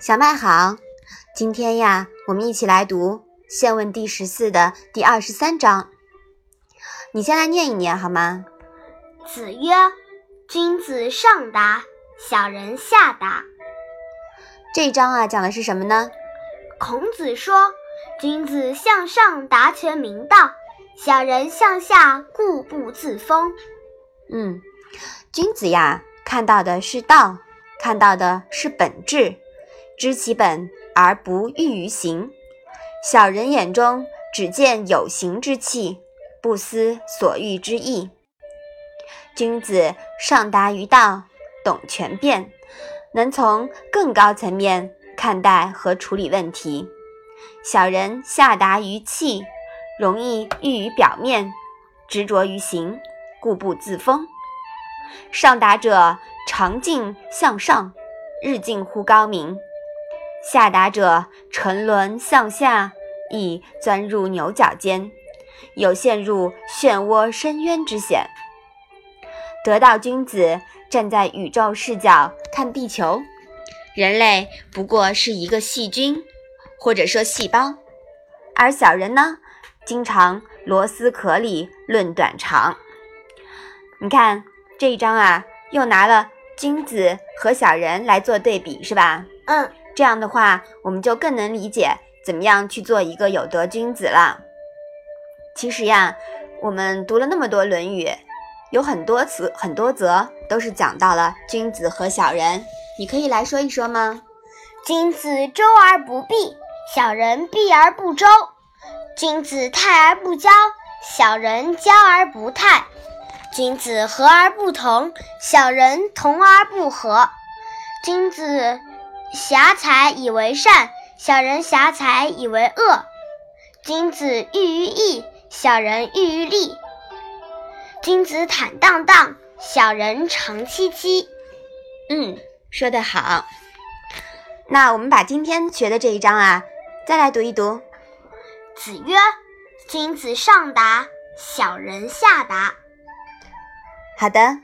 小麦好，今天呀，我们一起来读《现问》第十四的第二十三章。你先来念一念好吗？子曰：“君子上达，小人下达。”这一章啊，讲的是什么呢？孔子说：“君子向上达全明道，小人向下固步自封。”嗯，君子呀，看到的是道，看到的是本质。知其本而不欲于行，小人眼中只见有形之气，不思所欲之意。君子上达于道，懂权变，能从更高层面看待和处理问题；小人下达于气，容易欲于表面，执着于行，固步自封。上达者长进向上，日进乎高明。下达者沉沦向下，亦钻入牛角尖，有陷入漩涡深渊之险。得道君子站在宇宙视角看地球，人类不过是一个细菌，或者说细胞，而小人呢，经常螺丝壳里论短长。你看这一章啊，又拿了君子和小人来做对比，是吧？嗯。这样的话，我们就更能理解怎么样去做一个有德君子了。其实呀，我们读了那么多《论语》，有很多词、很多则都是讲到了君子和小人。你可以来说一说吗？君子周而不避，小人避而不周；君子泰而不骄，小人骄而不泰；君子和而不同，小人同而不和；君子。狭才以为善，小人狭才以为恶。君子喻于义，小人喻于利。君子坦荡荡，小人长戚戚。嗯，说得好。那我们把今天学的这一章啊，再来读一读。子曰：“君子上达，小人下达。”好的，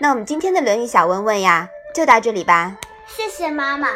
那我们今天的《论语》小问问呀，就到这里吧。谢谢妈妈。